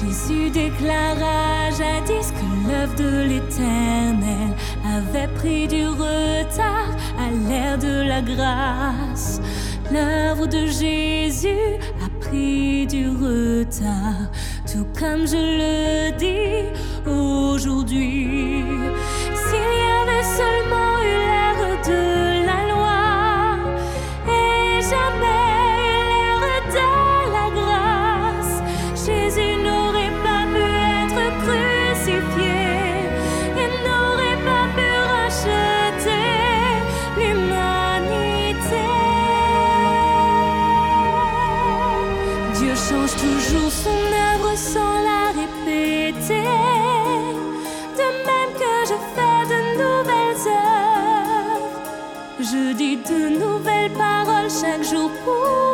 Jésus déclara jadis que l'œuvre de l'Éternel avait pris du retard à l'ère de la grâce. L'œuvre de Jésus a pris du retard, tout comme je le dis aujourd'hui. Toujours son œuvre sans la répéter. De même que je fais de nouvelles œuvres, je dis de nouvelles paroles chaque jour pour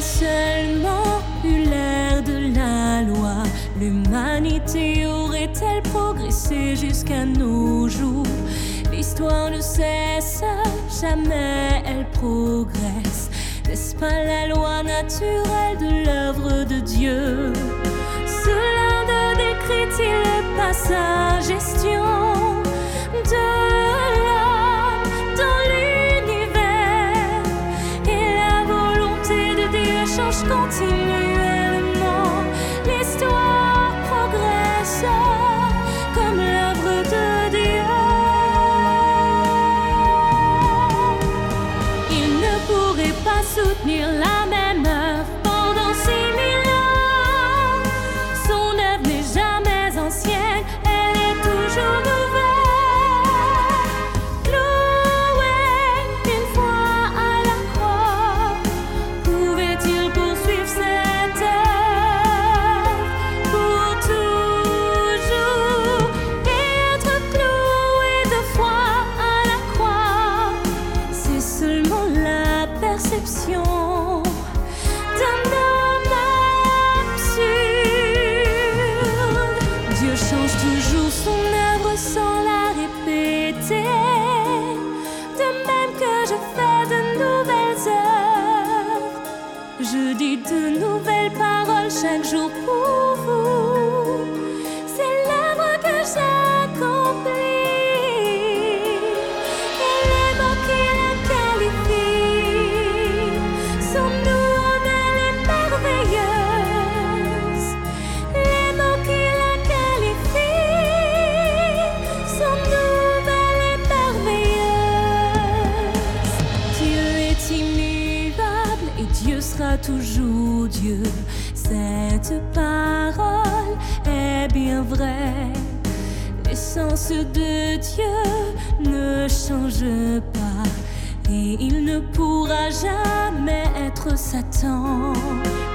seulement eu l'ère de la loi, l'humanité aurait-elle progressé jusqu'à nos jours? L'histoire ne cesse jamais, elle progresse. N'est-ce pas la loi naturelle de l'œuvre de Dieu? Cela ne décrit-il pas sa gestion? Change continuellement. L'histoire progresse comme l'œuvre de Dieu. Il ne pourrait pas soutenir la même perception d'un homme absurde. Dieu change toujours son œuvre sans la répéter. De même que je fais de nouvelles œuvres, je dis de nouvelles paroles chaque jour pour toujours Dieu. Cette parole est bien vraie. L'essence de Dieu ne change pas et il ne pourra jamais être Satan.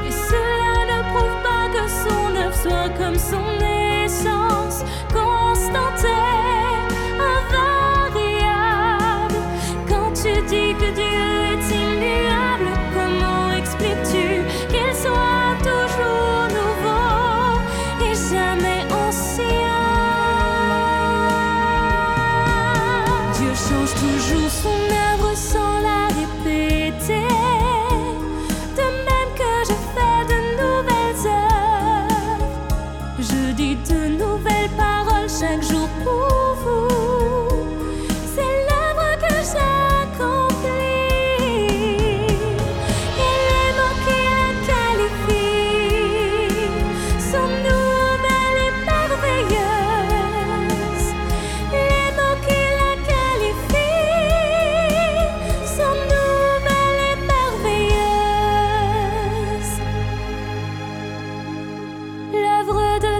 Mais cela ne prouve pas que son œuvre soit comme son essence,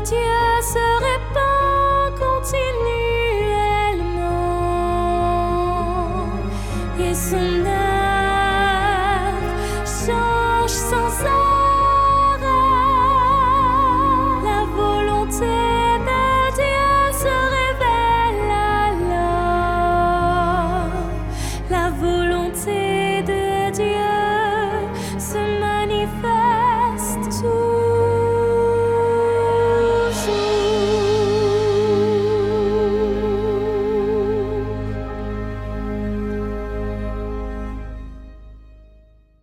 Dieu se répand continuellement